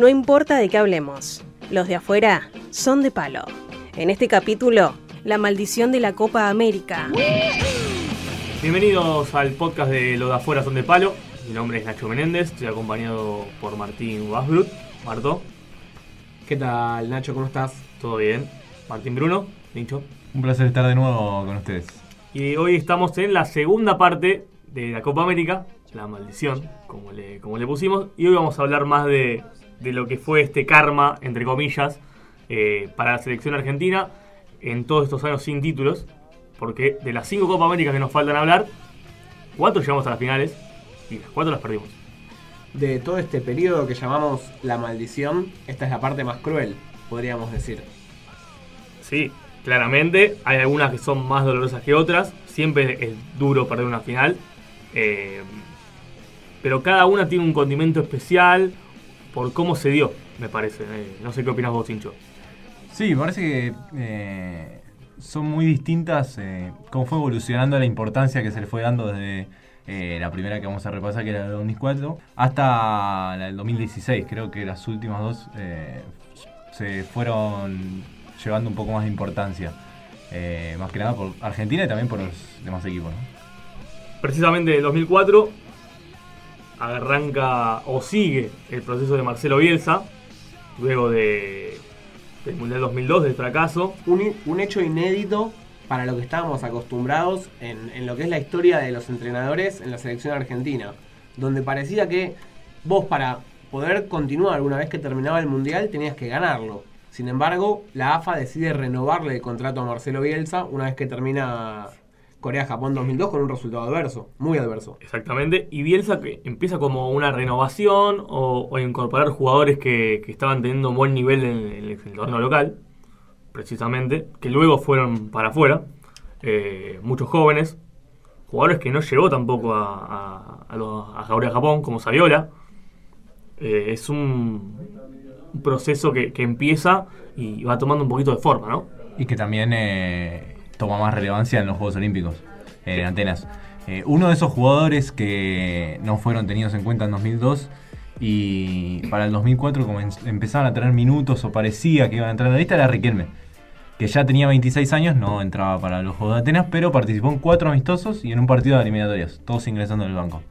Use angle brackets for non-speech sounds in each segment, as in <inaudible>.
No importa de qué hablemos, los de afuera son de palo. En este capítulo, la maldición de la Copa América. Bienvenidos al podcast de Los de afuera son de palo. Mi nombre es Nacho Menéndez, estoy acompañado por Martín Wasbrut. Marto, ¿Qué tal, Nacho? ¿Cómo estás? ¿todo bien? Martín Bruno, Nicho. Un placer estar de nuevo con ustedes. Y hoy estamos en la segunda parte de la Copa América, la maldición, como le, como le pusimos. Y hoy vamos a hablar más de, de lo que fue este karma, entre comillas, eh, para la selección argentina en todos estos años sin títulos. Porque de las cinco Copa Américas que nos faltan hablar, cuatro llegamos a las finales y las cuatro las perdimos. De todo este periodo que llamamos la maldición, esta es la parte más cruel, podríamos decir. Sí, claramente. Hay algunas que son más dolorosas que otras. Siempre es duro perder una final. Eh, pero cada una tiene un condimento especial por cómo se dio, me parece. Eh, no sé qué opinas vos, Tincho. Sí, me parece que eh, son muy distintas eh, cómo fue evolucionando la importancia que se le fue dando desde la primera que vamos a repasar, que era la del 2004, hasta la del 2016. Creo que las últimas dos se fueron llevando un poco más de importancia. Más que nada por Argentina y también por los demás equipos. ¿no? Precisamente en 2004 arranca o sigue el proceso de Marcelo Bielsa, luego de, del Mundial 2002, del fracaso. Un, un hecho inédito para lo que estábamos acostumbrados en, en lo que es la historia de los entrenadores en la selección argentina, donde parecía que vos para poder continuar una vez que terminaba el Mundial tenías que ganarlo. Sin embargo, la AFA decide renovarle el contrato a Marcelo Bielsa una vez que termina Corea-Japón 2002 con un resultado adverso, muy adverso. Exactamente, y Bielsa que empieza como una renovación o, o incorporar jugadores que, que estaban teniendo un buen nivel en, en el torneo local, precisamente, que luego fueron para afuera, eh, muchos jóvenes, jugadores que no llegó tampoco a, a, a, los- a Corea Japón, como Saviola. Eh, es un, un proceso que, que empieza y va tomando un poquito de forma, ¿no? Y que también eh, toma más relevancia en los Juegos Olímpicos, eh, en Atenas. Eh, uno de esos jugadores que no fueron tenidos en cuenta en 2002 y para el 2004 comen- empezaban a tener minutos o parecía que iban a entrar en la lista era Riquelme, que ya tenía 26 años, no entraba para los Juegos de Atenas, pero participó en cuatro amistosos y en un partido de eliminatorias, todos ingresando en el banco.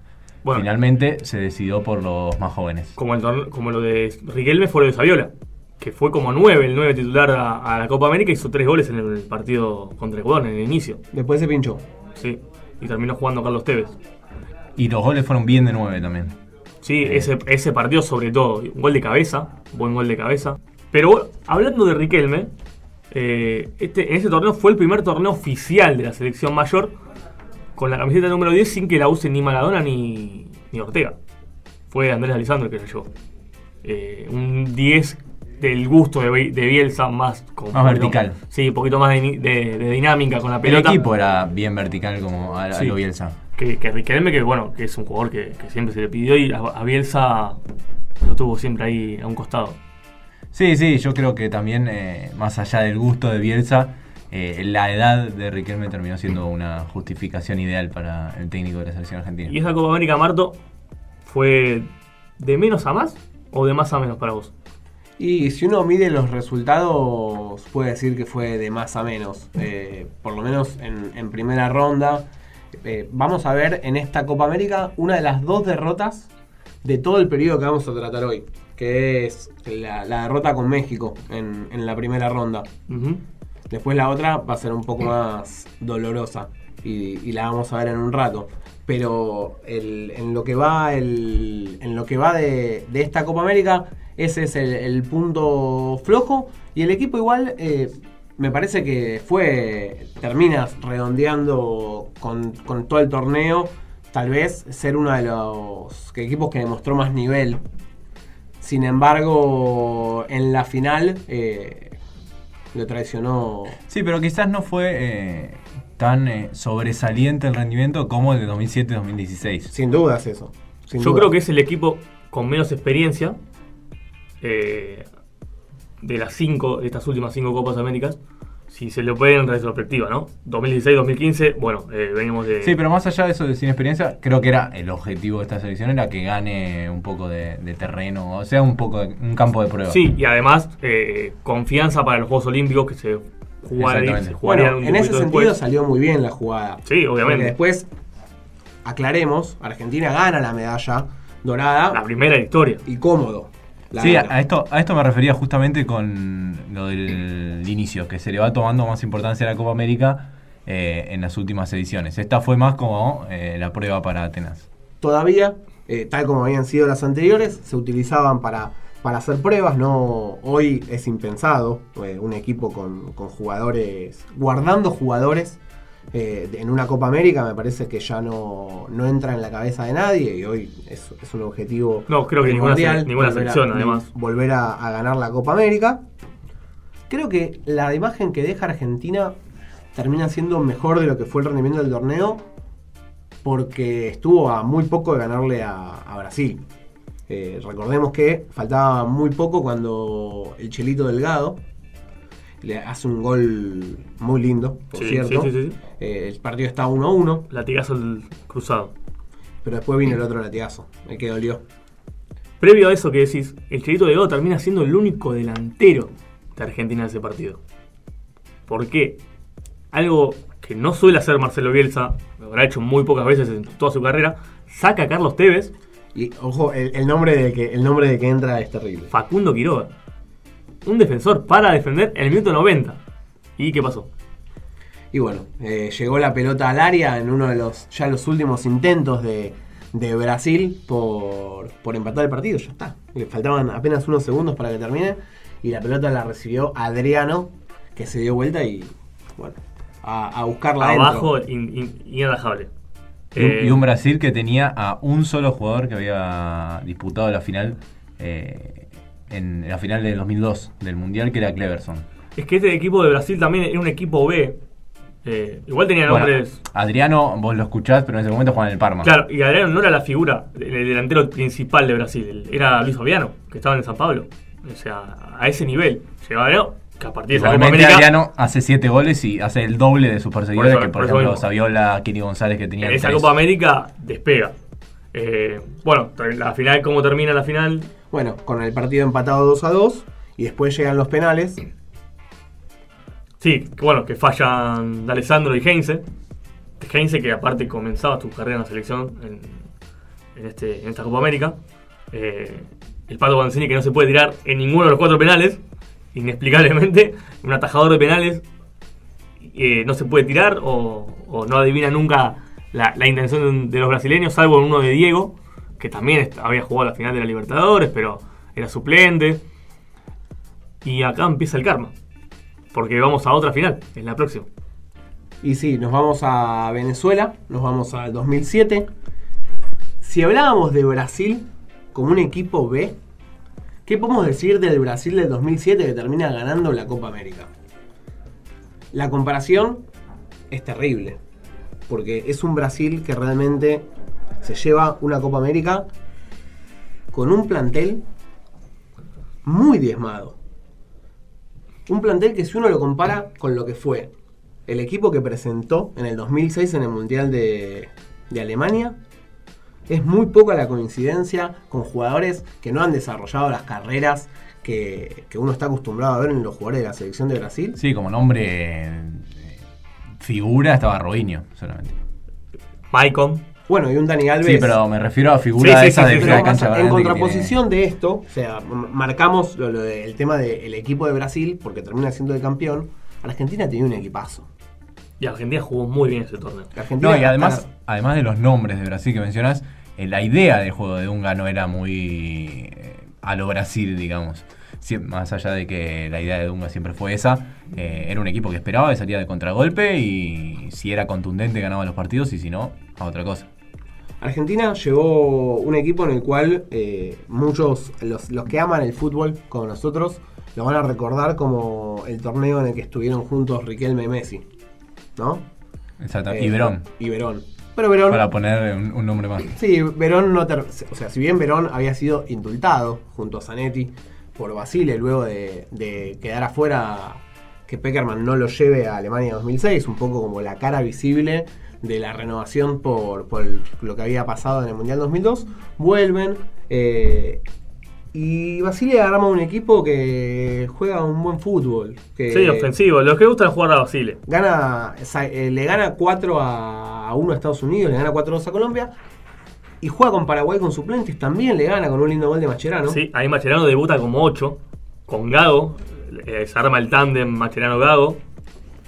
Bueno. Finalmente se decidió por los más jóvenes. como, el como lo de Riquelme fue lo de Saviola, que fue como 9, el 9 titular a, a la Copa América, hizo 3 goles en el partido contra Ecuador en el inicio, Después se pinchó. sí, y terminó jugando Carlos Tevez. Y los goles fueron bien de 9 también. Sí, ese, ese partido sobre todo, un gol de cabeza, buen gol de cabeza. Pero bueno, hablando de Riquelme, eh, este, en ese torneo fue el primer torneo oficial de la selección mayor con la camiseta número 10 sin que la use ni Maradona ni, ni Ortega. Fue Andrés Alisandro el que lo llevó. Eh, un 10 del gusto de, Bi- de Bielsa más... Con Más poquito- vertical. Sí, un poquito más de, ni- de- de dinámica con la El pelota. equipo era bien vertical como a, a Sí. lo Bielsa. Que, que Riquelme, que bueno, que es un jugador que, que siempre se le pidió y a, a Bielsa lo tuvo siempre ahí a un costado. Sí, sí, yo creo que también, eh, más allá del gusto de Bielsa, eh, la edad de Riquelme terminó siendo una justificación ideal para el técnico de la selección argentina. ¿Y esa Copa América, Marto, fue de menos a más o de más a menos para vos? Y si uno mide los resultados, puede decir que fue de más a menos. Eh, por lo menos en, en primera ronda. Eh, vamos a ver en esta Copa América una de las dos derrotas de todo el periodo que vamos a tratar hoy. Que es la, la derrota con México en, en la primera ronda. Después la otra va a ser un poco más dolorosa y, y la vamos a ver en un rato. Pero el- en lo que va, el- en lo que va de, de esta Copa América, ese es el, el punto flojo. Y el equipo igual eh, me parece que fue, terminas redondeando con, con todo el torneo, tal vez ser uno de los equipos que demostró más nivel. Sin embargo, en la final eh, lo traicionó. Sí, pero quizás no fue eh, tan eh, sobresaliente el rendimiento como el de 2007-2016. Sin dudas eso. sin Yo dudas. creo que es el equipo con menos experiencia eh, de las cinco, de estas últimas cinco Copas Américas. si se lo puede en retrospectiva, ¿no? 2016-2015, bueno, eh, venimos de... Sí, pero más allá de eso de sin experiencia, creo que era el objetivo de esta selección era que gane un poco de, de terreno, o sea, un poco de, un campo de prueba. Sí, y además eh, confianza para los Juegos Olímpicos que se jugarían, se jugarían Bueno, un en ese sentido después. salió muy bien la jugada. Sí, obviamente. Porque después, aclaremos, Argentina gana la medalla dorada La primera historia. y cómodo. La Sí, a, esto, a esto me refería justamente con lo del inicio, que se le va tomando más importancia a la Copa América eh, en las últimas ediciones. Esta fue más como eh, la prueba para Atenas. Todavía, eh, tal como habían sido las anteriores, se utilizaban para, para hacer pruebas. No, hoy es impensado un equipo con, con jugadores, guardando jugadores eh, en una Copa América, me parece que ya no, no entra en la cabeza de nadie y hoy es, es un objetivo No, creo que ninguna se- ninguna selección, además. Volver a, a ganar la Copa América. Creo que la imagen que deja Argentina termina siendo mejor de lo que fue el rendimiento del torneo porque estuvo a muy poco de ganarle a, a Brasil. Eh, recordemos que faltaba muy poco cuando el Chelito Delgado le hace un gol muy lindo, por Sí, cierto. sí, sí, sí. Eh, el partido está 1-1, Latigazo el cruzado. pero después vino el otro latigazo, el que dolió. Previo a eso que decís, el Chelito Delgado termina siendo el único delantero de Argentina en ese partido. ¿Por qué? Algo que no suele hacer Marcelo Bielsa, lo habrá hecho muy pocas veces en toda su carrera, saca a Carlos Tevez, Y ojo, el, el nombre de que, el nombre de que entra es terrible. Facundo Quiroga. Un defensor para defender en el minuto 90. ¿Y qué pasó? Y bueno, eh, llegó la pelota al área en uno de los ya los últimos intentos de, de Brasil por, por empatar el partido. Ya está. Le faltaban apenas unos segundos para que termine. Y la pelota la recibió Adriano, que se dio vuelta y bueno, a, a buscarla Abajo, adentro. in- in- inatajable. Y un- Eh, y un Brasil que tenía a un solo jugador que había disputado la final eh, en la final del 2002 del Mundial, que era Cleverson. Es que este equipo de Brasil también era un equipo B. Eh, igual tenía Bueno, nombres. Adriano, vos lo escuchás, pero en ese momento jugaba en el Parma. Claro, y Adriano no era la figura, el el delantero principal de Brasil. el- Era Luis Fabiano, que estaba en San Pablo. O sea, a ese nivel. Llegó Adriano, que a partir de esa Copa América. Adriano hace 7 goles y hace el doble de sus perseguidores Por eso- que, por, por ejemplo. Saviola, Kiri González que tenía En esa tres. Copa América despega. Eh, bueno, la final, ¿cómo termina la final? Bueno, con el partido empatado 2 a 2. Y después llegan los penales. Sí, bueno, que fallan de Alessandro y Heinze. Heinze que aparte comenzaba su carrera en la selección en, este, esta Copa América. Eh, el Pato Banzini que no se puede tirar en ninguno de los cuatro penales. Inexplicablemente, <laughs> un atajador de penales eh, no se puede tirar o, o no adivina nunca la, la intención de los brasileños, salvo en uno de Diego, que también había jugado la final de la Libertadores, pero era suplente. Y acá empieza el karma. Porque vamos a otra final, en la próxima. Y sí, nos vamos a Venezuela, nos vamos al 2007. Si hablábamos de Brasil como un equipo B, ¿qué podemos decir del Brasil del 2007 que termina ganando la Copa América? La comparación es terrible, porque es un Brasil que realmente se lleva una Copa América con un plantel muy diezmado. Un plantel que si uno lo compara con lo que fue el equipo que presentó en el 2006 en el Mundial de, de Alemania, es muy poca la coincidencia con jugadores que no han desarrollado las carreras que, que uno está acostumbrado a ver en los jugadores de la selección de Brasil. Sí, como nombre eh, figura estaba Robinho solamente. Maicon, Bueno, y un Dani Alves. Sí, pero me refiero a figura Sí, sí, esa sí, de sí, la Pero cancha en contraposición de esto, o sea, marcamos lo, lo del tema del equipo de Brasil, porque termina siendo de campeón. Argentina tenía un equipazo. y Argentina jugó muy bien ese torneo. Argentina No, y además, además de los nombres de Brasil que mencionas, eh, la idea del juego de Dunga no era muy eh, a lo Brasil, digamos. Sie- más allá de que la idea de Dunga siempre fue esa, eh, era un equipo que esperaba, que salía de contragolpe y si era contundente ganaba los partidos y si no, a otra cosa. Argentina llevó un equipo en el cual eh, muchos, los, los que aman el fútbol como nosotros, lo van a recordar como el torneo en el que estuvieron juntos Riquelme y Messi. ¿No? Exacto. Eh, y Verón, Y Verón. Pero Verón. para poner un, un nombre más. Sí, Verón no ter- o sea, si bien Verón había sido indultado junto a Zanetti por Basile luego de, de quedar afuera que Peckerman no lo lleve a Alemania 2006, un poco como la cara visible de la renovación por, por el- lo que había pasado en el Mundial 2002. Vuelven. eh, y Basile arma un equipo que juega un buen fútbol. Que Sí, ofensivo. Los que gustan jugar a Basile. Gana, eh, le gana 4 a 1 a Estados Unidos, le gana 4-2 a Colombia. Y juega con Paraguay con suplentes, también le gana con un lindo gol de Macherano. Sí, ahí Macherano debuta como 8. Con Gago. eh, se arma el tándem Macherano-Gago.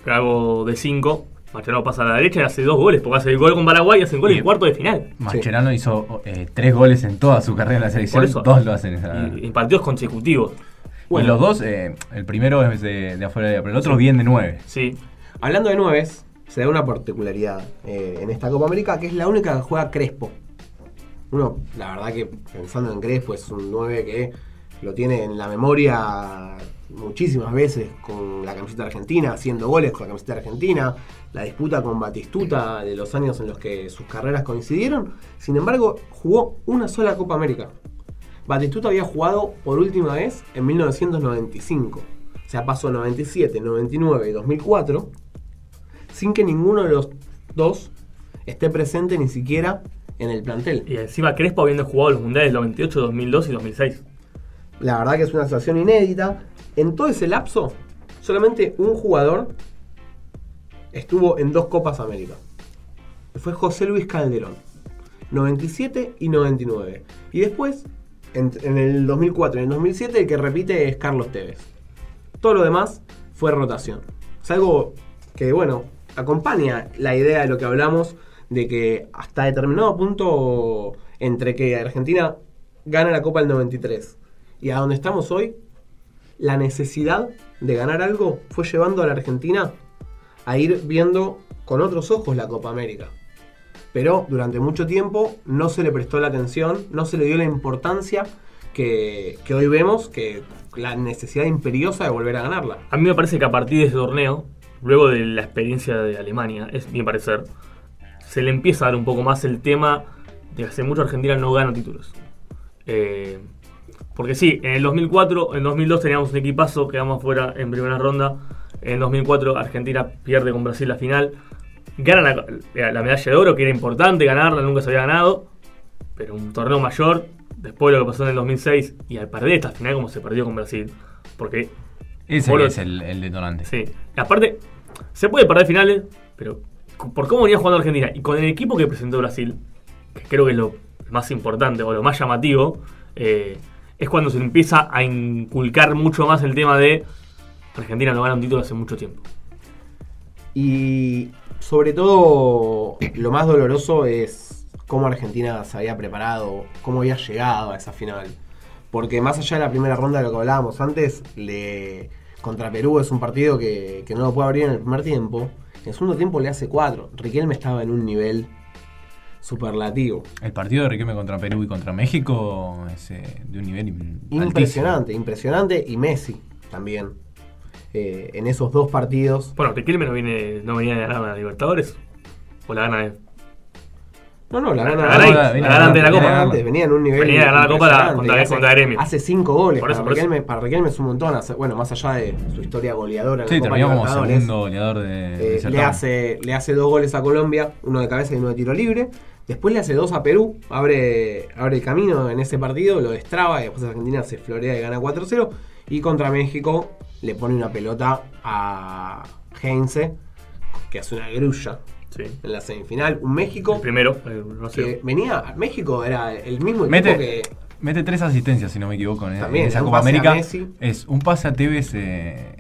Gago de 5. Macherano pasa a la derecha y hace dos goles. Porque hace el gol con Paraguay y hace el gol en Bien. cuarto de final. Mascherano hizo eh, tres goles en toda su carrera en la selección. Eso. Dos lo hacen. esa- Y, en partidos consecutivos. Bueno. Y los dos, eh, el primero es de, de afuera de pero el otro bien de nueve. Sí. Hablando de nueves, se da una particularidad eh, en esta Copa América, que es la única que juega Crespo. Uno, la verdad que pensando en Crespo, es un 9 que lo tiene en la memoria muchísimas veces con la camiseta argentina, haciendo goles con la camiseta argentina, la disputa con Batistuta de los años en los que sus carreras coincidieron. Sin embargo, jugó una sola Copa América. Batistuta había jugado por última vez en 1995. O sea, pasó 97, 99 y 2004 sin que ninguno de los dos esté presente ni siquiera en el plantel. Y encima Crespo habiendo jugado los mundiales 98, 2002 y 2006. La verdad que es una situación inédita. En todo ese lapso, solamente un jugador estuvo en dos Copas América. Fue José Luis Calderón. 97 y 99. Y después, en, en el 2004 y en el 2007, el que repite es Carlos Tevez. Todo lo demás fue rotación. Es algo que, bueno, acompaña la idea de lo que hablamos de que hasta determinado punto entre que Argentina gana la Copa del 93 y a donde estamos hoy, la necesidad de ganar algo fue llevando a la Argentina a ir viendo con otros ojos la Copa América. Pero durante mucho tiempo no se le prestó la atención, no se le dio la importancia que, que hoy vemos, que la necesidad imperiosa de volver a ganarla. A mí me parece que a partir de ese torneo, luego de la experiencia de Alemania, es mi parecer, se le empieza a dar un poco más el tema de que hace mucho Argentina no gana títulos. Eh, porque sí, en el 2004, en 2002 teníamos un equipazo, quedamos fuera en primera ronda. En 2004 Argentina pierde con Brasil la final. Gana la, la- la medalla de oro, que era importante ganarla, nunca se había ganado. Pero un torneo mayor, después de lo que pasó en el 2006, y al perder esta final como se perdió con Brasil. Porque Ese es el, el detonante. Sí. Aparte, se puede perder finales, pero por cómo venía jugando Argentina y con el equipo que presentó Brasil, que creo que es lo más importante o lo más llamativo, eh, es cuando se empieza a inculcar mucho más el tema de Argentina no gana un título hace mucho tiempo. Y sobre todo, lo más doloroso es cómo Argentina se había preparado, cómo había llegado a esa final. Porque más allá de la primera ronda de lo que hablábamos antes, le, contra Perú es un partido que, que no lo puede abrir en el primer tiempo. En el segundo tiempo le hace cuatro. Riquelme estaba en un nivel superlativo. El partido de Riquelme contra Perú y contra México es eh, de un nivel im- altísimo. Impresionante, impresionante. Y Messi también. Eh, en esos dos partidos. Bueno, Riquelme no, viene, no venía de ganar la Libertadores. O la gana de. No, no, la La gana la la gana de la venía Copa. antes, venía en un nivel. Venía ganar la Copa la- impresionante, contra- hace- contra Gremio. Hace cinco goles. Por eso, para, eso. Riquelme, para Riquelme es un montón. hace- bueno, más allá de su historia goleadora en Sí, la Copa terminó como segundo goleador de, eh, le, hace, le hace dos goles a Colombia, uno de cabeza y uno de tiro libre. Después le hace dos a Perú, abre, abre el camino en ese partido, lo destraba y después Argentina se florea y gana 4-0. Y contra México le pone una pelota a Heinze, que hace una grulla Sí. en la semifinal. Un México El primero, no sé. que venía, México era el mismo equipo Mete, que... mete tres asistencias, si no me equivoco, en, en También, esa un Copa América. Es un pase a Tevez eh,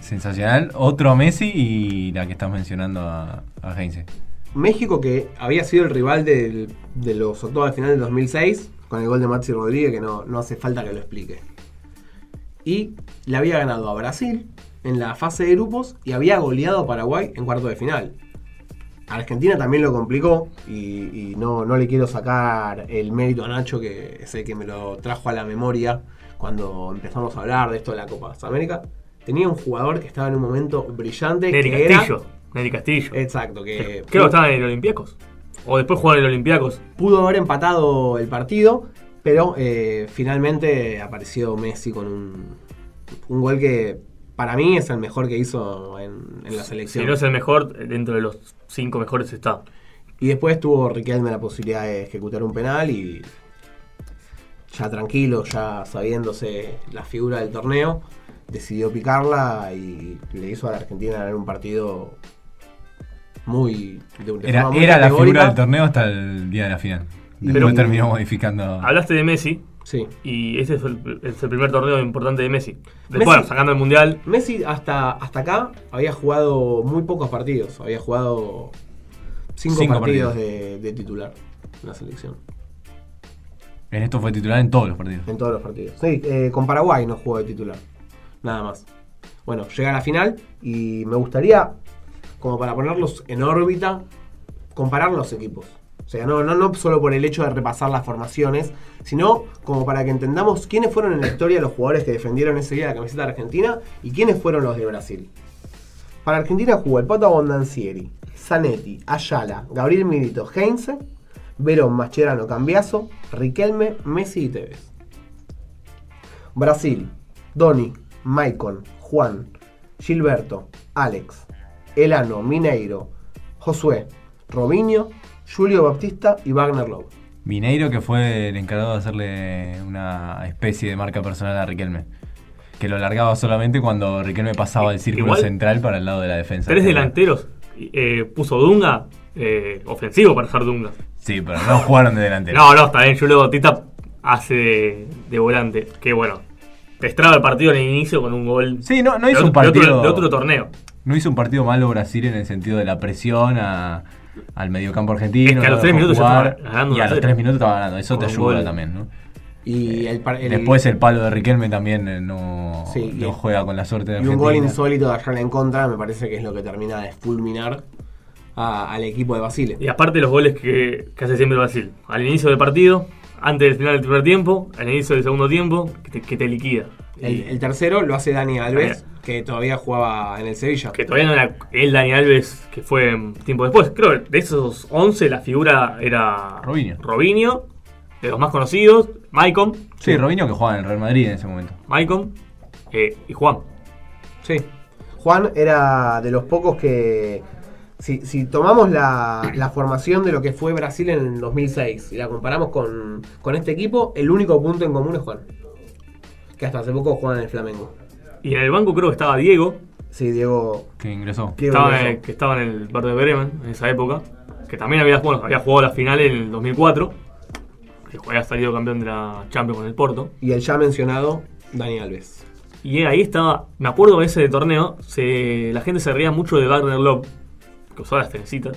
sensacional, otro a Messi y la que estás mencionando a, a Heinze. México que había sido el rival del- de los octavos de final del 2006 con el gol de Maxi Rodríguez que no, no hace falta que lo explique. Y le había ganado a Brasil en la fase de grupos y había goleado a Paraguay en cuarto de final. Argentina también lo complicó y, y no, no le quiero sacar el mérito a Nacho que es el que me lo trajo a la memoria cuando empezamos a hablar de esto de la Copa América. Tenía un jugador que estaba en un momento brillante que era- Neri Castillo. Exacto, que Creo que estaba en el Olympiacos. O después jugó en el Olympiacos. pudo haber empatado el partido, pero eh, finalmente apareció Messi con un, un gol que para mí es el mejor que hizo en, en la selección. Si no es el mejor, dentro de los cinco mejores está. Y después tuvo Riquelme la posibilidad de ejecutar un penal y ya tranquilo, ya sabiéndose la figura del torneo, decidió picarla y le hizo a la Argentina ganar un partido muy... De, de Era, forma muy era la figura del torneo hasta el día de la final. Después Pero- terminó modificando. Hablaste de Messi Sí. y ese fue el, es el primer torneo importante de Messi. Después, Messi- sacando el Mundial, Messi hasta, hasta acá había jugado muy pocos partidos. Había jugado cinco, Cinco partidos, partidos. De, de titular en la selección. En esto fue titular en todos los partidos. En todos los partidos. Sí, eh, con Paraguay no jugó de titular. Nada más. Bueno, llega a la final y me gustaría, como para ponerlos en órbita, comparar los equipos. O sea, no, solo por el hecho de repasar las formaciones, sino como para que entendamos quiénes fueron en la historia los jugadores que defendieron ese día la camiseta de Argentina y quiénes fueron los de Brasil. Para Argentina jugó el Pato Abondancieri, Zanetti, Ayala, Gabriel Milito, Heinze, Verón, Mascherano, Cambiaso, Riquelme, Messi y Tevez. Brasil, Doni, Maicon, Juan, Gilberto, Alex, Elano, Mineiro, Josué, Robinho, Julio Baptista y Wagner Love. Mineiro, que fue el encargado de hacerle una especie de marca personal a Riquelme. Que lo largaba solamente cuando Riquelme pasaba el círculo Igual, central para el lado de la defensa. tres delanteros. eh, puso Dunga, eh, ofensivo para ser Dunga. Sí, pero no jugaron de delantero. No, no, está bien. Julio Bautista hace de, de volante. Que bueno, te estraba el partido en el inicio con un gol. Sí, no, no de hizo otro- un partido. De otro, de otro torneo. No hizo un partido malo Brasil en el sentido de la presión a- al mediocampo argentino. Es que a los tres minutos jugar, estaba ganando Y a 1 a los 0. tres minutos estaba ganando. Eso te ayuda gol. también, ¿no? Y el, el- Después el palo de Riquelme también eh, no, Sí, no juega con la suerte de y un gol insólito de Ayala en contra me parece que es lo que termina de fulminar a- al equipo de Basile. Y aparte los goles que, que hace siempre Brasil. Al inicio del partido, antes del final del primer tiempo, al inicio del segundo tiempo, que te, que te liquida. El, tercero lo hace Dani Alves, que todavía jugaba en el Sevilla. que todavía no era el Dani Alves que fue tiempo después. Creo que de esos 11 la figura era Robinho. Robinho, de los más conocidos, Maicon, Sí, Robinho que jugaba en el Real Madrid en ese momento. Maicon eh, y Juan. Sí. Juan era de los pocos que. Si, si tomamos la, la formación de lo que fue Brasil en el 2006 y la comparamos con, con este equipo, el único punto en común es Juan. Que hasta hace poco jugaba en el Flamengo. Y en el banco creo que estaba Diego, Sí, Diego. Que ingresó. ¿qué estaba ingresó? en- que estaba en el Verde Bremen en esa época, que también había, bueno, había jugado la final en el 2004, que había salido campeón de la Champions con el Porto. Y el ya mencionado Dani Alves. Y ahí estaba, me acuerdo de ese torneo, se, la gente se reía mucho de Wagner Love, que usaba las trencitas.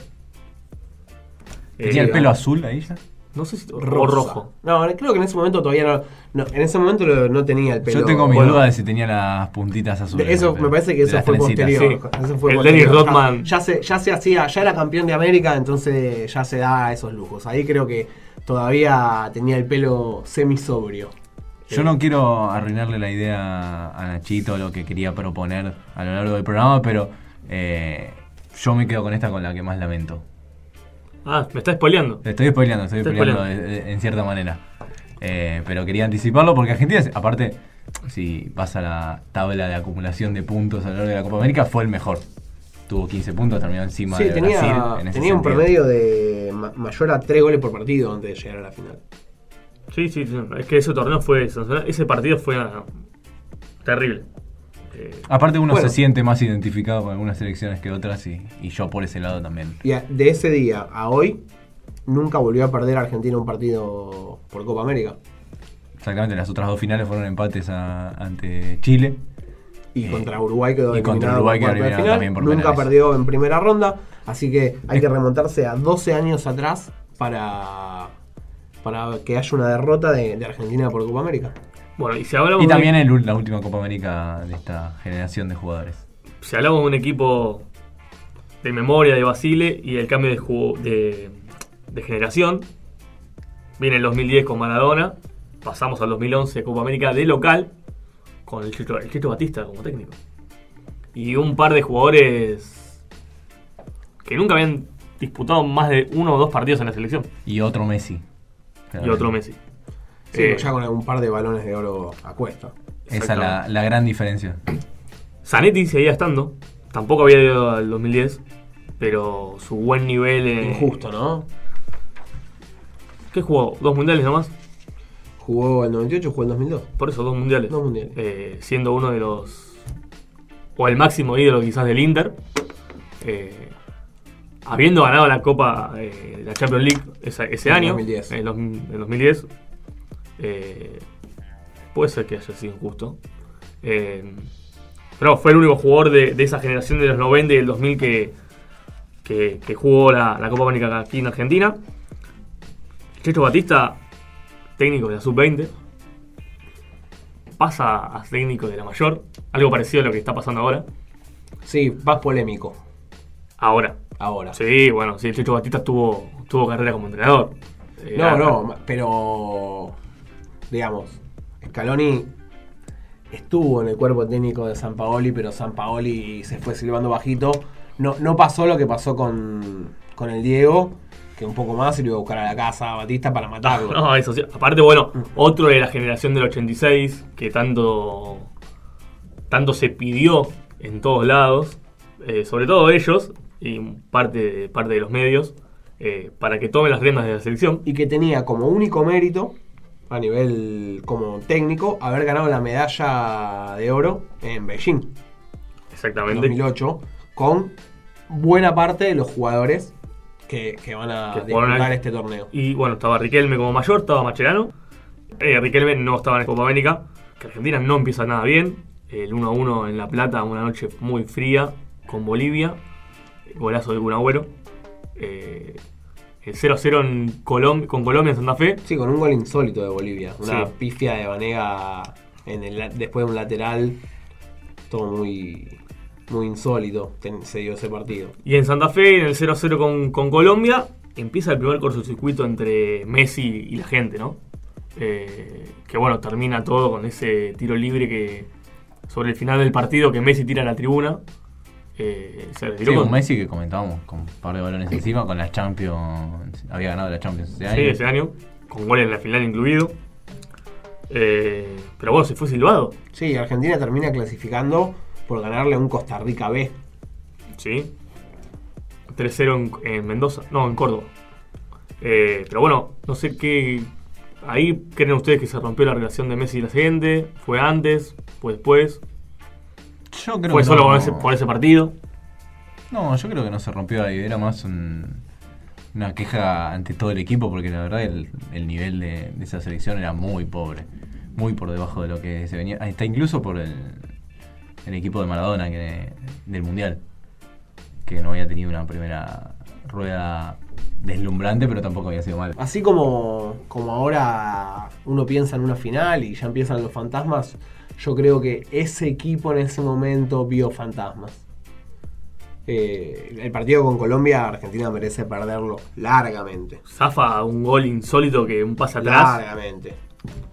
¿Tenía Eh, el pelo azul ahí ya? No sé si o rojo. No, creo que en ese momento todavía no. no, en ese momento lo- no tenía el pelo. Yo tengo mis bueno. dudas de si tenía las puntitas azules. De eso me parece que eso fue posterior. Sí. Eso fue El posterior. Ya- Rodman. Ya, se, ya se hacía, ya era campeón de América, entonces ya se daba esos lujos. Ahí creo que todavía tenía el pelo semisobrio. Yo no quiero arruinarle la idea a Nachito, lo que quería proponer a lo largo del programa, pero eh, yo me quedo con esta con la que más lamento. Ah, me está spoileando. Estoy spoileando, estoy spoileando de- de- en cierta manera. Eh, pero quería anticiparlo porque Argentina, aparte, si vas a la tabla de acumulación de puntos a lo largo de la Copa América, fue el mejor. Tuvo 15 puntos, terminó encima Sí, de tenía, Brasil. En ese tenía un sentido. promedio de ma- mayor a 3 goles por partido antes de llegar a la final. Sí, sí, sí, es que ese torneo fue sensacional. Ese partido fue ah, terrible. Eh, Aparte uno Bueno. se siente más identificado con algunas selecciones que otras y, y yo por ese lado también. Y a- de ese día a hoy, nunca volvió a perder Argentina un partido por Copa América. Exactamente, las otras dos finales fueron empates a- ante Chile. Y Eh, contra Uruguay quedó y contra Uruguay por quedó cuartos de eliminado final. también por Nunca penales. perdió en primera ronda. Así que hay que remontarse a 12 años atrás para, para que haya una derrota de, de Argentina por Copa América. Bueno, y si hablamos, Y de, también el- la última Copa América de esta generación de jugadores. si hablamos de un equipo de memoria de Basile y el cambio de, jugo- de, de generación, viene el 2010 con Maradona, pasamos al 2011 Copa América de local con el Chito, el Chito Batista como técnico. Y un par de jugadores que nunca habían disputado más de uno o dos partidos en la selección. Y otro Messi. Y otro Messi. Sí, Eh, ya con algún par de balones de oro a cuesta. Esa es la, la gran diferencia. Zanetti seguía estando. Tampoco había ido al 2010. Pero su buen nivel. eh, Injusto, ¿no? ¿Qué jugó? ¿Dos mundiales nomás? Jugó el 98, jugó el 2002. Por eso, dos mundiales. Dos mundiales. Eh, siendo uno de los. O el máximo ídolo quizás del Inter. Eh, habiendo ganado la Copa, eh, la Champions League esa- ese En año. 2010. En, los- en 2010. Eh, puede ser que haya sido injusto. Eh, pero fue el único jugador de, de esa generación de los 90 y del 2000 que, que, que jugó la, la Copa América aquí en Argentina. Checho Batista, técnico de la Sub-20, pasa a técnico de la mayor, algo parecido a lo que está pasando ahora. Sí, más polémico. Ahora. Ahora. Sí, bueno, sí, el Checho Batista tuvo, tuvo carrera como entrenador. Eh, No, ah, no, pero. Digamos, Scaloni estuvo en el cuerpo técnico de San Paoli, pero San Paoli se fue silbando bajito. No, no pasó lo que pasó con, con el Diego, que un poco más se lo iba a buscar a la casa a Batista para matarlo. <laughs> No, eso sí. Aparte, bueno, otro de la generación del 86 que tanto, tanto se pidió en todos lados, eh, sobre todo ellos y parte, parte de los medios, eh, para que tomen las riendas de la selección. Y que tenía como único mérito, a nivel como técnico, haber ganado la medalla de oro en Beijing. en Exactamente. 2008 con buena parte de los jugadores que, que van a Que disputar ahí. este torneo. Y bueno, estaba Riquelme como mayor, estaba Macherano. Eh, Riquelme no estaba en Copa América, que Argentina no empieza nada bien. El 1-1 en La Plata, una noche muy fría con Bolivia. Golazo de Kun Agüero. Eh, 0-0 en Colom- con Colombia en Santa Fe. Sí, con un gol insólito de Bolivia. Una Sí. pifia de Vanega en el, después de un lateral. Todo muy, muy insólito se dio ese partido. Y en Santa Fe, en el 0-0 con, con Colombia, empieza el primer cortocircuito entre Messi y la gente, ¿no? Eh, que bueno, termina todo con ese tiro libre que sobre el final del partido que Messi tira a la tribuna. Eh, se retiró Sí, con un Messi que comentábamos con un par de balones encima, con la Champions. Había ganado la Champions ese Sí, año. ese año, con gol en la final incluido. Eh, pero bueno, se fue silbado, Sí, Argentina termina clasificando por ganarle a un Costa Rica B. ¿sí? 3-0 en, en Mendoza, no, en Córdoba. Eh, pero bueno, no sé qué. Ahí creen ustedes que se rompió la relación de Messi y la gente. ¿Fue antes? ¿Fue después? Yo creo ¿Fue que solo no, por, ese, por ese partido? No, yo creo que no se rompió ahí. Era más un- una queja ante todo el equipo, porque la verdad el, el nivel de, de esa selección era muy pobre. Muy por debajo de lo que se venía. Está incluso por el, el equipo de Maradona que, del Mundial. Que no había tenido una primera rueda deslumbrante, pero tampoco había sido mal. Así como, como ahora uno piensa en una final y ya empiezan los fantasmas, yo creo que ese equipo en ese momento vio fantasmas. Eh, el partido con Colombia, Argentina merece perderlo largamente. Zafa un gol insólito que un pase atrás. Largamente.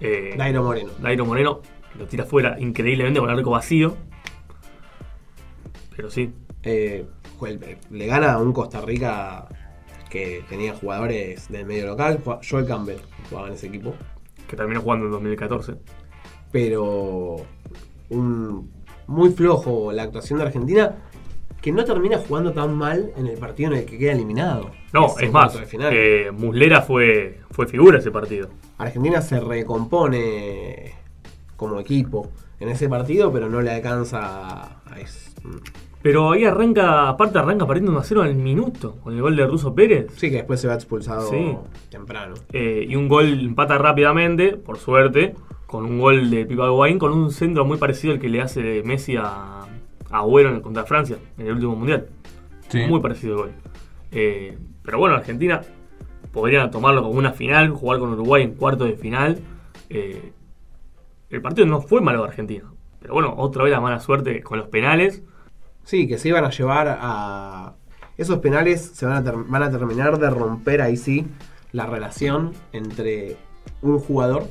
Eh, Dairo Moreno. Dairo Moreno lo tira fuera increíblemente con el arco vacío. Pero sí, Eh, le gana a un Costa Rica que tenía jugadores del medio local. Joel Campbell jugaba en ese equipo. que terminó jugando en 2014. Pero un, muy flojo la actuación de Argentina que no termina jugando tan mal en el partido en el que queda eliminado. No, es más, eh, Muslera fue, fue figura ese partido. Argentina se recompone como equipo en ese partido, pero no le alcanza a... es- Pero ahí arranca, aparte arranca perdiendo 1 a 0 al minuto, con el gol de Russo Pérez. Sí, que después se va expulsado Sí. temprano. Eh, y un gol empata rápidamente, por suerte, con un gol de Pipa Higuaín, con un centro muy parecido al que le hace Messi a, Agüero en- contra Francia, en el último mundial. Sí. Muy parecido el gol. Eh, pero bueno, Argentina podría tomarlo como una final, jugar con Uruguay en cuarto de final. Eh, el partido no fue malo de Argentina. Pero bueno, otra vez la mala suerte con los penales. Sí, que se iban a llevar a... Esos penales se van a, ter- van a terminar de romper ahí sí la relación entre un jugador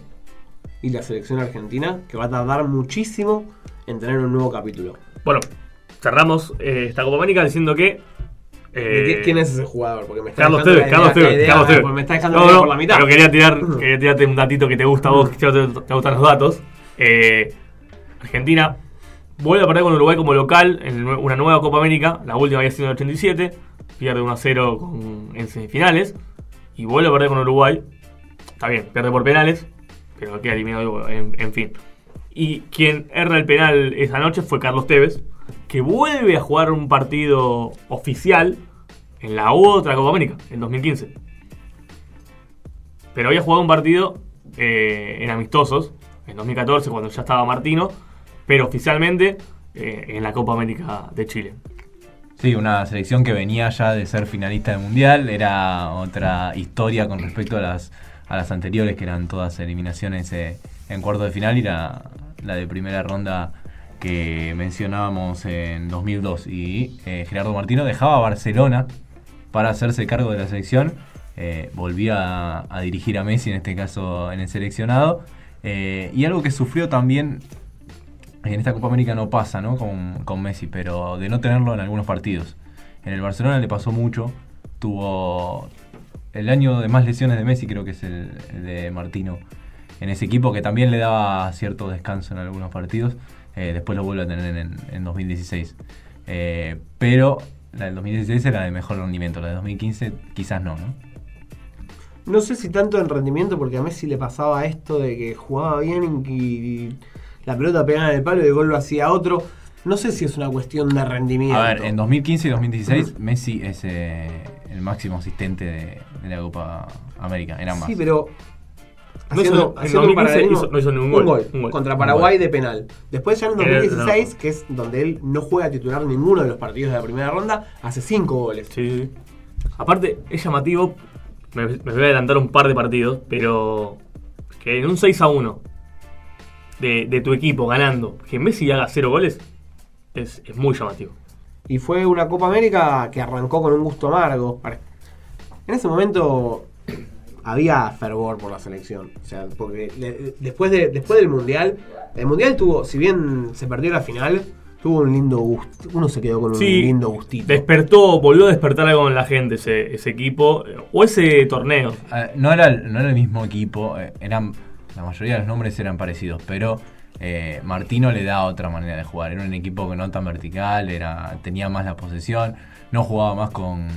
y la selección argentina, que va a tardar muchísimo en tener un nuevo capítulo. Bueno, cerramos eh, esta Copa América diciendo que. ¿De eh, ¿Quién es ese jugador? Porque me está Carlos Tevez, Carlos Tevez, Carlos Tevez. me está dejando No, no, por la mitad. Pero quería tirar, quería tirarte un datito que te gusta a vos, que te, te gustan los datos. Eh, Argentina Vuelve a perder con Uruguay como local en una nueva Copa América. La última había sido en el 87. Pierde 1 a 0 con- en semifinales. Y vuelve a perder con Uruguay. Está bien, pierde por penales. Pero queda eliminado en, fin. Y quien erra el penal esa noche fue Carlos Tevez. Que vuelve a jugar un partido oficial en la otra Copa América, en 2015. Pero había jugado un partido eh, en amistosos, en 2014, cuando ya estaba Martino, pero oficialmente eh, en la Copa América de Chile. Sí, una selección que venía ya de ser finalista del Mundial, era otra historia con respecto a las, a las anteriores, que eran todas eliminaciones eh, en cuarto de final, y la, la de primera ronda que mencionábamos en 2002. Y eh, Gerardo Martino dejaba Barcelona para hacerse cargo de la selección, eh, volvía a, a dirigir a Messi, en este caso en el seleccionado, eh, y algo que sufrió también en esta Copa América no pasa, ¿no? Con, con Messi, pero de no tenerlo en algunos partidos. En el Barcelona le pasó mucho. Tuvo el año de más lesiones de Messi, creo que es el, el de Martino. En ese equipo que también le daba cierto descanso en algunos partidos. Eh, después lo vuelve a tener en, en 2016. Eh, pero la del 2016 era de mejor rendimiento. La de 2015 quizás no, ¿no? No sé si tanto en rendimiento, porque a Messi le pasaba esto de que jugaba bien y la pelota pegaba en el palo y el gol lo hacía otro. No sé si es una cuestión de rendimiento. A ver, en 2015 y 2016 Messi es eh, el máximo asistente de, de la Copa América, en ambas. Sí, pero No haciendo, hizo- en haciendo un 2015 paralelismo, hizo- no hizo ningún un gol, un gol. contra Paraguay gol. de penal. Después ya en Era- 2016, no. que es donde él no juega titular ninguno de los partidos de la primera ronda, hace cinco goles. Sí, sí, sí. Aparte, es llamativo. Me, me voy a adelantar un par de partidos, pero que en un 6 a 1 de, de tu equipo ganando, que Messi haga cero goles, es, es muy llamativo. Y fue una Copa América que arrancó con un gusto amargo. En ese momento había fervor por la selección. O sea, porque le- después, de, después del Mundial, el Mundial tuvo, si bien se perdió la final, tuvo un lindo gusto. Uno se quedó con un Sí, lindo gustito. Despertó, volvió a despertar algo en la gente ese, ese equipo, o ese torneo. Eh, no, era, el- no era el mismo equipo, eh, eran la mayoría de los nombres eran parecidos, pero eh, Martino le da otra manera de jugar. Era un equipo que no tan vertical, era tenía más la posesión, no jugaba más con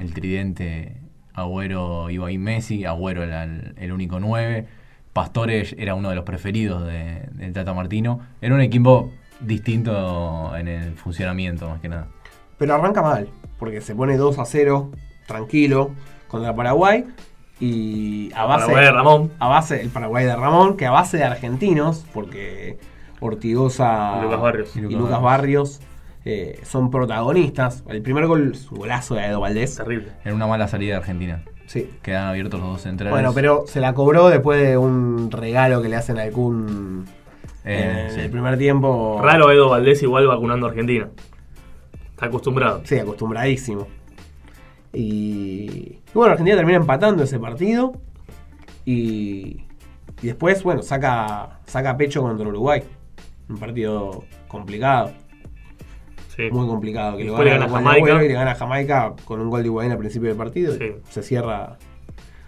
el tridente Agüero, Ibai Messi, Agüero era el, único 9, Pastores era uno de los preferidos de- Tata Martino. Era un equipo distinto en el funcionamiento, más que nada. Pero arranca mal, porque se pone 2 a 0, tranquilo, contra Paraguay. Y a base, Paraguay de Ramón. a base el Paraguay de Ramón, que a base de argentinos, porque Ortigosa Y Lucas Barrios. y Y Lucas, Barrios eh, son protagonistas. El primer gol es un golazo de Edo Valdés. Terrible. Era una mala salida de Argentina. Sí. Quedan abiertos los dos centrales. Bueno, pero se la cobró después de un regalo que le hacen al Kun Eh, en sí. el primer tiempo. Raro Edo Valdés igual vacunando a Argentina. Está acostumbrado. Sí, acostumbradísimo. Y, y bueno, Argentina termina empatando ese partido. Y, y después, bueno, saca, saca pecho contra Uruguay. Un partido complicado, Sí. muy complicado. Que le gana Jamaica. Y le gana a Jamaica con un gol de Higuaín al principio del partido. y se cierra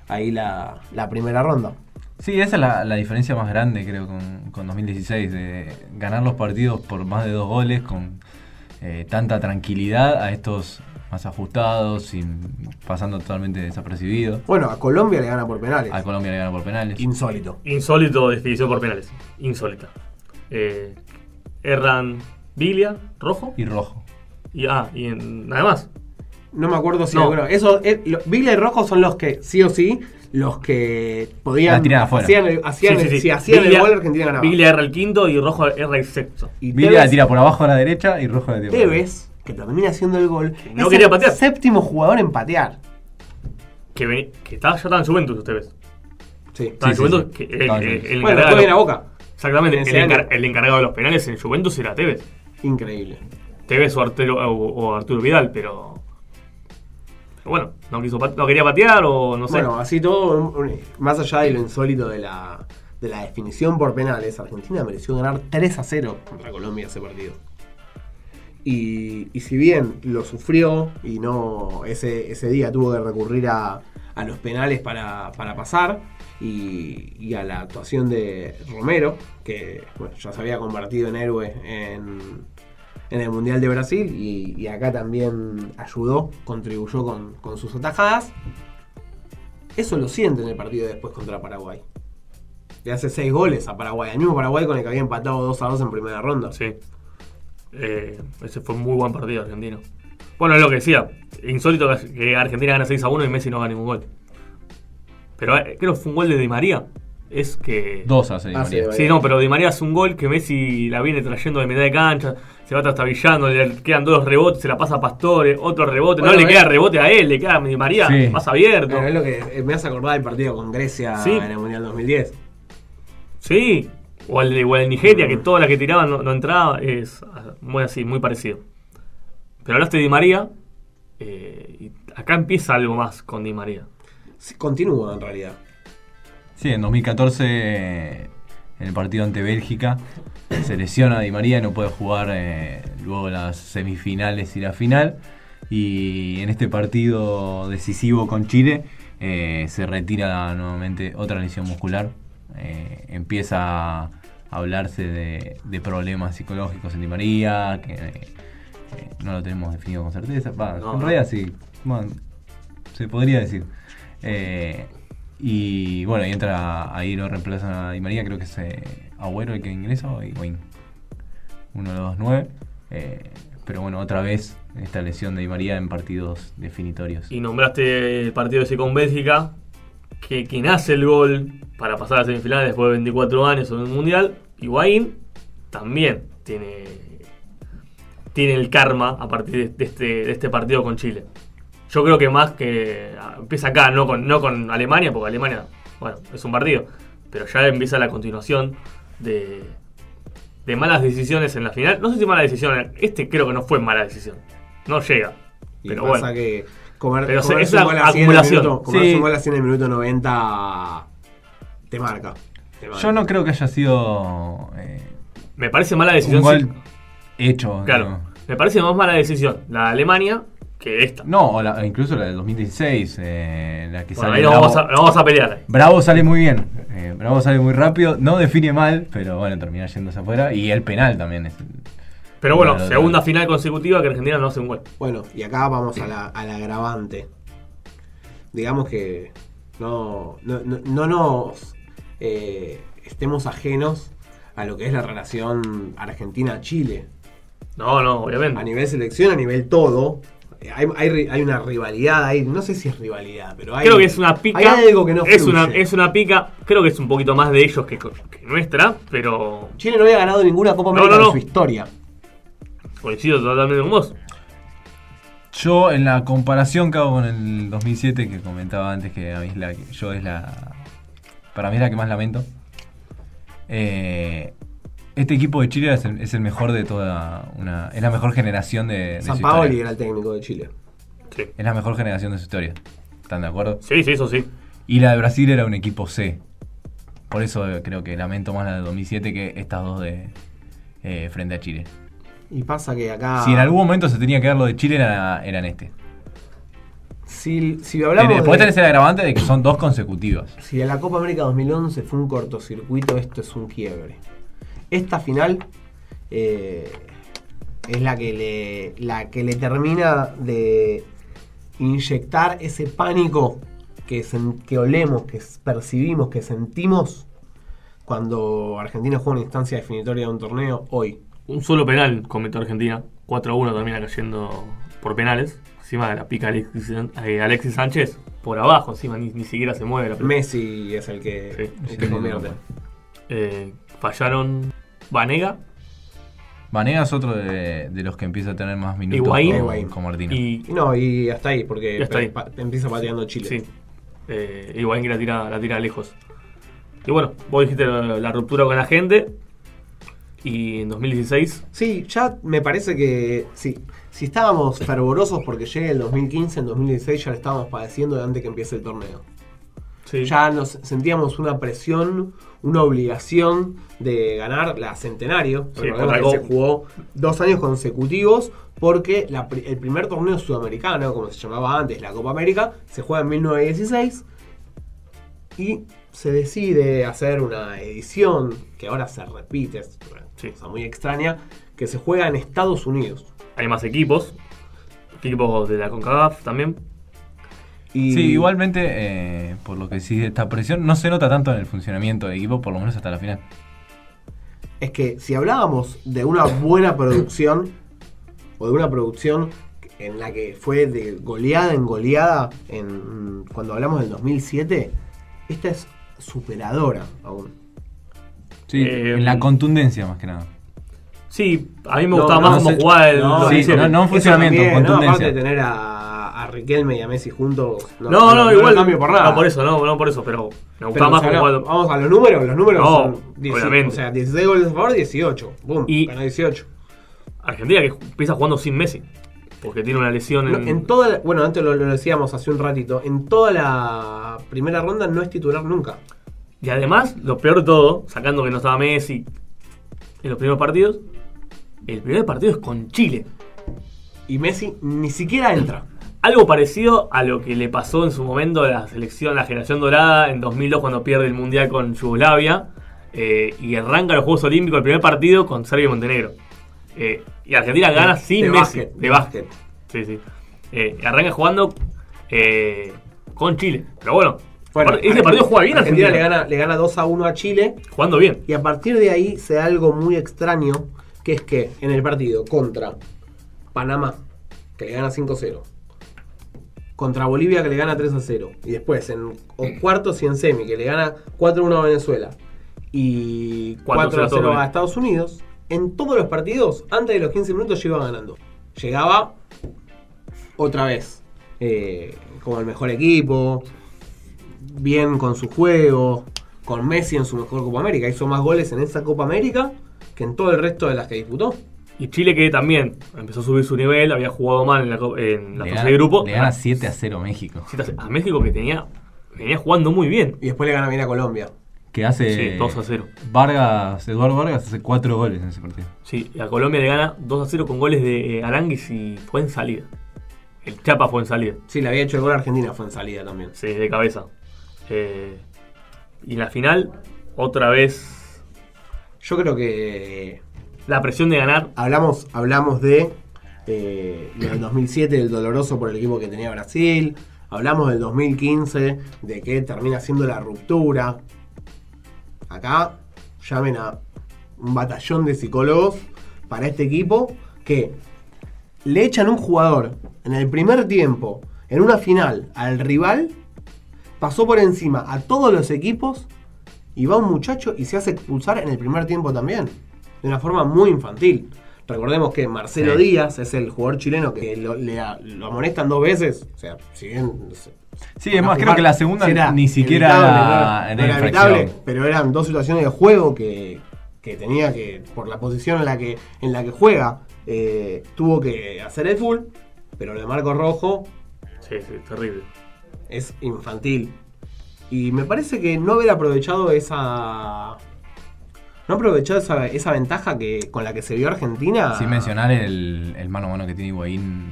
ahí la, la primera ronda. Sí, esa es la, la diferencia más grande, creo, con, con 2016. De ganar los partidos por más de dos goles, con eh, tanta tranquilidad, a estos más ajustados, sin, pasando totalmente desapercibido. Bueno, a Colombia le gana por penales. A Colombia le gana por penales. Insólito. Insólito definición por penales. Insólita. Eh, erran Biglia, rojo. Y rojo. Y, ah, y en, nada más. No me acuerdo si No. alguno. Eso, eh, lo- y Rojo son los que, sí o sí, los que podían. La tiran afuera. Hacían el, hacían Sí, el- sí, sí. Si hacían el gol, Argentina ganaba. Biglia erra el quinto y rojo erra el sexto. y Villa la tira por abajo a la derecha y rojo la tira por Tevez, que termina haciendo el gol, No es quería el patear. séptimo jugador en patear. Que, ve- que estaba, ya estaba en Juventus ustedes. Sí. Estaba en sí, Juventus. sí. que el, Estaba en el- Juventus. el Bueno, encargado después de viene a Boca. Exactamente, En el, ese encar- año. el encargado de los penales en Juventus era Tevez. Increíble. Tevez o Arturo, o, o Arturo Vidal, pero. pero bueno, no, quiso, pat- no quería patear o no sé. Bueno, así todo, un- un- más allá de lo insólito de la, de la definición por penales, Argentina mereció ganar 3 a 0 contra Colombia ese partido. Y, si bien lo sufrió y no ese, ese día tuvo que recurrir a, a los penales para, para pasar y, a la actuación de Romero, que bueno, ya se había convertido en héroe en, en el Mundial de Brasil y, acá también ayudó, contribuyó con, con sus atajadas. Eso lo siente en el partido después contra Paraguay. Le hace 6 goles a Paraguay, al mismo Paraguay con el que había empatado 2 a 2 en primera ronda. Sí. Eh, ese fue un muy buen partido argentino. Bueno, es lo que decía. Insólito que- que Argentina gana 6 a 1 y Messi no gana ningún gol. Pero eh, creo que fue un gol de Di María. Es que. Dos hace Di Ah, María. sí, Sí, no, pero Di María hace un gol que Messi la viene trayendo de mitad de cancha, se va trastabillando, le quedan dos rebotes, se la pasa a Pastore, otro rebote, Bueno, no le eh. queda rebote a él, le queda a Di María Sí. más abierto. Bueno, es lo que me hace acordar del partido con Grecia Sí. en el Mundial 2010. Sí, o el de, o de Nigeria, que todas las que tiraban no, no entraba, es muy así, muy parecido. Pero hablaste de Di María, eh, y acá empieza algo más con Di María. Sí, continúa en realidad. Sí, en 2014, eh, en el partido ante Bélgica, se lesiona Di María y no puede jugar eh, luego las semifinales y la final. Y en este partido decisivo con Chile, eh, se retira nuevamente otra lesión muscular. Eh, empieza a hablarse de, de problemas psicológicos en Di María, que eh, no lo tenemos definido con certeza. Va, No, en no. realidad sí, bueno, se podría decir. Eh, y bueno, y entra ahí lo reemplazan a Di María, creo que es eh, Agüero el que ingresa o Higuaín. Uno de los dos nueve. Eh, pero bueno, otra vez esta lesión de Di María en partidos definitorios. Y nombraste el partido ese con Bélgica, que quien hace el gol para pasar a semifinales después de 24 años en un mundial, Higuaín, también tiene, tiene el karma a partir de, este, de este partido con Chile. Yo creo que más que ah, empieza acá, no con, no con Alemania, porque Alemania, bueno, es un partido, pero ya empieza la continuación de, de malas decisiones en la final. No sé si mala decisión, este creo que no fue mala decisión, no llega. Y pero pasa bueno. que comer, Pero comerse es la acumulación. minuto- comerse Sí. un gol así en el minuto 90 te marca. te marca. Yo no creo que haya sido eh, Me parece mala decisión. un gol hecho. Claro. ¿no? Me parece más mala decisión la de Alemania que esta. No, o la- incluso la del 2016, eh, la que Bueno, sale ahí nos Bravo. vamos, a, nos vamos a pelear. Bravo sale muy bien, eh, Bravo sale muy rápido, no define mal, pero bueno, termina yéndose afuera. Y el penal también es. Pero bueno, segunda final consecutiva que Argentina no hace un gol. Bueno, y acá vamos a la, al agravante. Digamos que no, no, no- no nos eh, estemos ajenos a lo que es la relación Argentina-Chile. No, no, A obviamente. nivel selección, a nivel todo. eh, Hay, hay hay una rivalidad ahí, no sé si es rivalidad, pero hay, Creo que es una pica. Hay algo que no es, fluye. una, es una pica. Creo que es un poquito más de ellos que, que nuestra, pero Chile no había ganado ninguna Copa No, América no, no. en su historia. Coincido totalmente con vos. Yo, en la comparación que hago con el 2007, que comentaba antes, que a mí es la que- yo es la. Para mí es la que más lamento. eh, este equipo de Chile es el, es el mejor de toda una. Es la mejor generación de, San. Paoli era el técnico de Chile. Sí. Es la mejor generación de su historia. ¿Están de acuerdo? sí, sí, eso sí. Y la de Brasil era un equipo C. Por eso eh, creo que lamento más la de 2007 que estas dos de eh, frente a Chile. Y pasa que acá. Si en algún momento se tenía que dar lo de Chile, era, eran este. Si, si hablamos. Después de- tenés el agravante de que son dos consecutivas. Si la Copa América 2011 fue un cortocircuito, esto es un quiebre. Esta final eh, es la que, le, la que le termina de inyectar ese pánico que, sen- que olemos, que percibimos, que sentimos cuando Argentina juega una instancia definitoria de un torneo hoy. Un solo penal cometió Argentina. 4 a 1 termina cayendo por penales. Encima de la pica Alexis, eh, Alexis Sánchez. Por abajo, encima ni, ni siquiera se mueve la pelota. Messi es el que, Sí, el sí, que sí, convierte. Eh, fallaron Vanega Vanega es otro de, de los que empieza a tener más minutos Higuaín. con, Higuaín. con y, Y no, y hasta ahí, porque hasta ahí. pa- empieza pateando Chile. Sí. Eh, Higuaín que la tira, la tira lejos. Y bueno, vos dijiste la, la ruptura con la gente. Y en 2016. Sí, ya me parece que sí. Si estábamos fervorosos porque llegue el 2015, en 2016 ya lo estábamos padeciendo de antes que empiece el torneo. Sí. ya nos sentíamos una presión, una obligación de ganar la Centenario. Sí, que se jugó dos años consecutivos porque la el primer torneo sudamericano, como se llamaba antes, la Copa América, se juega en 1916 y se decide hacer una edición que ahora se repite, es Sí. cosa muy extraña, que se juega en Estados Unidos. Hay más equipos. Equipos de la CONCACAF también. Y Sí, igualmente, eh, por lo que sí, esta presión no se nota tanto en el funcionamiento del equipo, por lo menos hasta la final. es que si hablábamos de una buena producción o de una producción en la que fue de goleada en goleada en, cuando hablamos del 2007, esta es superadora aún. Sí, Eh, en la contundencia más que nada. Sí, a mí me No, gustaba no más cómo sé- jugaba el no, sí, 17. no, no en Eso funcionamiento, también, ¿no? contundencia. Aparte de tener a, a Riquelme y a Messi juntos. No, no, lo igual. cambio por nada. No, por eso, no, no por eso, pero me Pero gustaba más hablamos- jugaba. Vamos a los números, los números No, son 16, obviamente. o sea, 16 goles a favor, 18. Boom, Y- ganó 18. Argentina que empieza jugando sin Messi. Porque tiene una lesión No, en. en toda la- bueno, antes lo, lo decíamos hace un ratito, en toda la primera ronda no es titular nunca. Y además, lo peor de todo, sacando que no estaba Messi en los primeros partidos, el primer partido es con Chile. Y Messi ni siquiera entra. <laughs> Algo parecido a lo que le pasó en su momento a la selección, la generación dorada, en 2002 cuando pierde el Mundial con Yugoslavia eh, y arranca los Juegos Olímpicos el primer partido con Serbia y Montenegro. Eh, y Argentina gana De- sin de Messi, básquet, de básquet. Sí, sí. Eh, arranca jugando con Chile. Pero bueno, ese partido juega bien Argentina, Argentina. le gana, le gana 2 a 1 a Chile. Jugando bien. Y a partir de ahí se da algo muy extraño, que es que en el partido contra Panamá, que le gana 5-0, contra Bolivia, que le gana 3-0, y después en o- cuartos y en semi, que le gana 4-1 a Venezuela, y 4-0 a 4-0 todo, a. Estados Unidos, en todos los partidos, antes de los 15 minutos, ya iba ganando. Llegaba otra vez, eh, como el mejor equipo, bien con su juego, con Messi en su mejor Copa América. Hizo más goles en esa Copa América que en todo el resto de las que disputó. Y Chile que también empezó a subir su nivel, había jugado mal en la, en la fase gana, de grupo. le gana 7 a 0 México. a México que tenía venía jugando muy bien. Y después le gana bien a Colombia. Que hace. Sí, 2 a 0. Vargas, Eduardo Vargas hace 4 goles en ese partido. Sí, y a Colombia le gana 2 a 0 con goles de eh, Aranguis y fue en salida. El Chapa fue en salida. Sí, le había hecho el gol a Argentina, fue en salida también. Sí, de cabeza. Eh, y en la final, otra vez, Yo creo que la presión de ganar. hablamos, hablamos de eh, del 2007, del doloroso por el equipo que tenía Brasil. Hablamos del 2015, de que termina siendo la ruptura. Acá llamen a un batallón de psicólogos para este equipo que le echan un jugador en el primer tiempo, en una final, al rival, pasó por encima a todos los equipos y va un muchacho y se hace expulsar en el primer tiempo también. De una forma muy infantil. Recordemos que Marcelo Sí. Díaz es el jugador chileno que lo, le- lo amonestan dos veces. O sea, si bien. se- Sí, es más, creo que la segunda si era ni siquiera era- no era- evitable, pero eran dos situaciones de juego que, que tenía que, por la posición en la que, en la que juega, eh, tuvo que hacer el full. Pero lo de Marco Rojo Sí, sí, terrible. Es infantil. Y me parece que no haber aprovechado esa. No aprovechado esa, esa ventaja que con la que se vio Argentina. Sin mencionar el, el mano a mano que tiene Higuaín,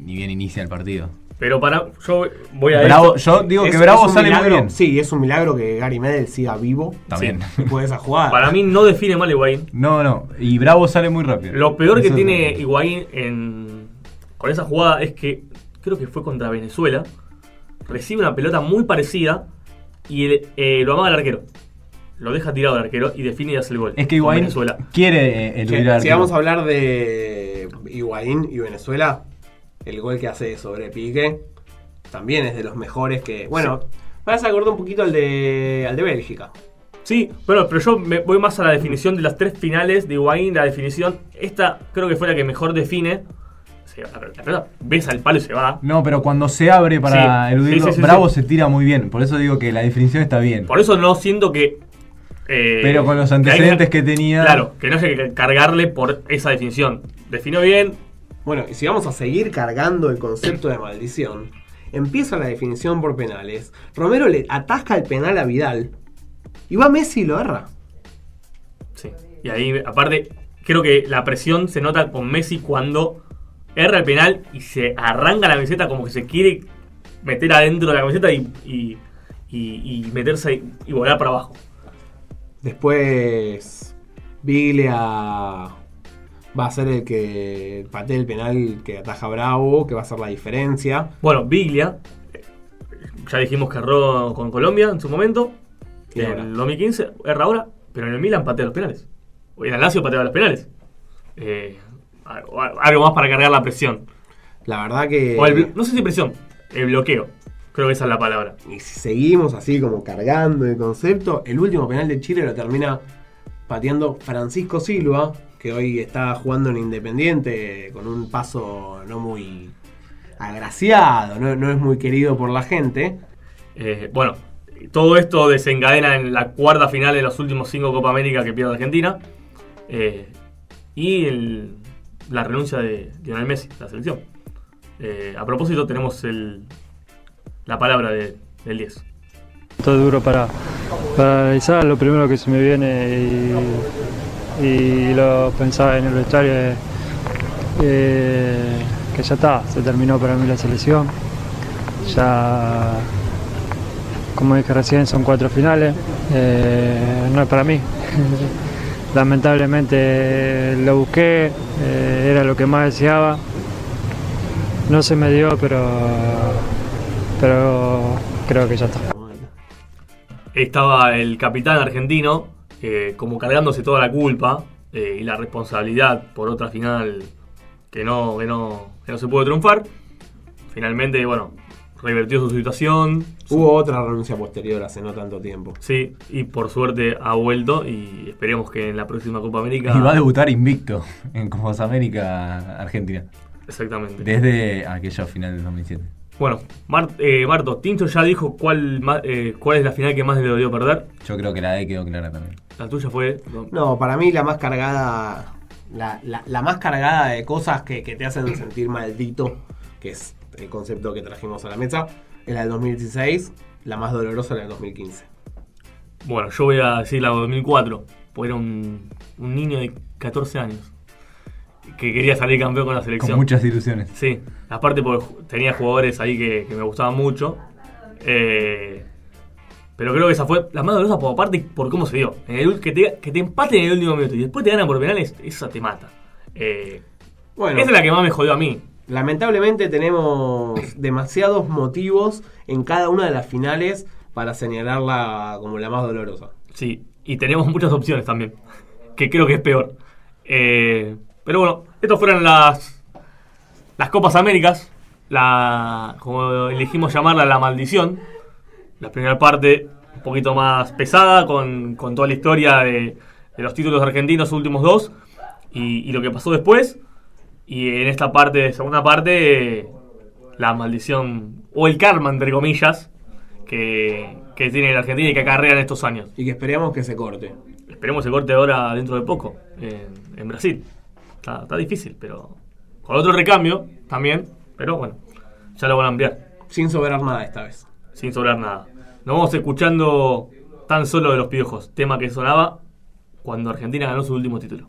ni bien inicia el partido. Pero para. Yo voy a. Bravo, yo digo Es- que Bravo sale milagro- muy bien. Sí, es un milagro que Gary Medel siga vivo. También. Después de esa jugada. Para mí no define mal Higuaín. No, no. Y Bravo sale muy rápido. Lo peor que tiene Higuaín en, con esa jugada es que creo que fue contra Venezuela. Recibe una pelota muy parecida y el- eh, lo amaga el arquero. Lo deja tirado el arquero y define y hace el gol. Es que Higuaín Venezuela. quiere eh, eludir al si vamos a hablar de Higuaín y Venezuela, el gol que hace sobre Pique también es de los mejores que. Bueno, me vas a acordar un poquito al de, al de Bélgica. Sí, bueno, pero yo me voy más a la definición de las tres finales de Higuaín. La definición, esta creo que fue la que mejor define. O sea, la pelota besa el palo y se va. No, pero cuando se abre para Sí, eludirlo, sí, sí, sí, Bravo sí. se tira muy bien. Por eso digo que la definición está bien. Por eso no siento que. eh, Pero con los que hay antecedentes que tenía- Claro, que no hay que cargarle por esa definición. Definió bien, Bueno, y si vamos a seguir cargando el concepto de maldición, empieza la definición por penales. Romero le atasca el penal a Vidal. Y va Messi y lo erra. Sí. Y ahí, aparte, creo que la presión se nota con Messi cuando erra el penal y se arranca la camiseta como que se quiere meter adentro de la camiseta y, y, y- y meterse y, volar para abajo. Después Biglia va a ser el que patee el penal que ataja Bravo, que va a ser la diferencia. Bueno, Biglia, ya dijimos que erró con Colombia en su momento, en el 2015, erra ahora, pero en el Milan patea los penales. O en el Lazio patea los penales. Eh, algo más para cargar la presión. La verdad que... O el no sé si presión, el bloqueo. Creo que esa es la palabra. Y si seguimos así como cargando el concepto, el último penal de Chile lo termina pateando Francisco Silva, que hoy está jugando en Independiente con un paso no muy agraciado, no, no es muy querido por la gente. Eh, bueno, todo esto desencadena en la cuarta final de los últimos cinco Copa América que pierde Argentina. Eh, y el- la renuncia de Lionel Messi, la selección. Eh, a propósito, tenemos el, la palabra de- del 10. Todo duro para, para analizar, lo primero que se me viene y, lo pensaba en el vestuario es eh, que ya está, se terminó para mí la selección. Ya, como dije recién, son cuatro finales, eh, no es para mí. <laughs> Lamentablemente lo busqué, eh, era lo que más deseaba. No se me dio, pero, pero creo que ya está. Estaba el capitán argentino eh, como cargándose toda la culpa eh, y la responsabilidad por otra final que no, que no, que no se pudo triunfar. Finalmente, bueno, revertió su situación. Hubo otra renuncia posterior hace no tanto tiempo. Sí, y por suerte ha vuelto y esperemos que en la próxima Copa América... Y va a debutar invicto en Copas América Argentina. Exactamente. Desde aquella final del 2007. Bueno, Mar- eh, Marto, Tincho ya dijo cuál, eh, cuál es la final que más le dolió perder. Yo creo que la D quedó clara también. La tuya fue... No, para mí la más cargada, la, la- la más cargada de cosas que, que te hacen sentir maldito, que es el concepto que trajimos a la mesa, es la del 2016, la más dolorosa la del 2015. Bueno, yo voy a decir la 2004, porque era un, un niño de 14 años que quería salir campeón con la selección. Con muchas ilusiones. Sí, aparte porque tenía jugadores ahí que, que me gustaban mucho. Eh, pero creo que esa fue la más dolorosa por aparte por cómo se dio. En el ul- que, te, que te empaten en el último minuto y después te ganan por penales, esa te mata. Eh, Bueno, esa es la que más me jodió a mí. Lamentablemente tenemos demasiados motivos en cada una de las finales para señalarla como la más dolorosa. Sí, y tenemos muchas opciones también, que creo que es peor. Eh, pero bueno, estas fueron las, las Copas Américas, la, como elegimos llamarla, la maldición. La primera parte un poquito más pesada, con, con toda la historia de, de los títulos argentinos, últimos dos, y lo que pasó después. Y en esta parte, segunda parte, la maldición, o el karma, entre comillas, que, que tiene la Argentina y que acarrean estos años. Y que esperemos que se corte. Esperemos el corte ahora dentro de poco en, en Brasil. Está, está difícil, pero con otro recambio también. Pero bueno, ya lo van a enviar Sin sobrar nada esta vez. sin sobrar nada. Nos vamos escuchando tan solo de los piojos, tema que sonaba cuando Argentina ganó su último título.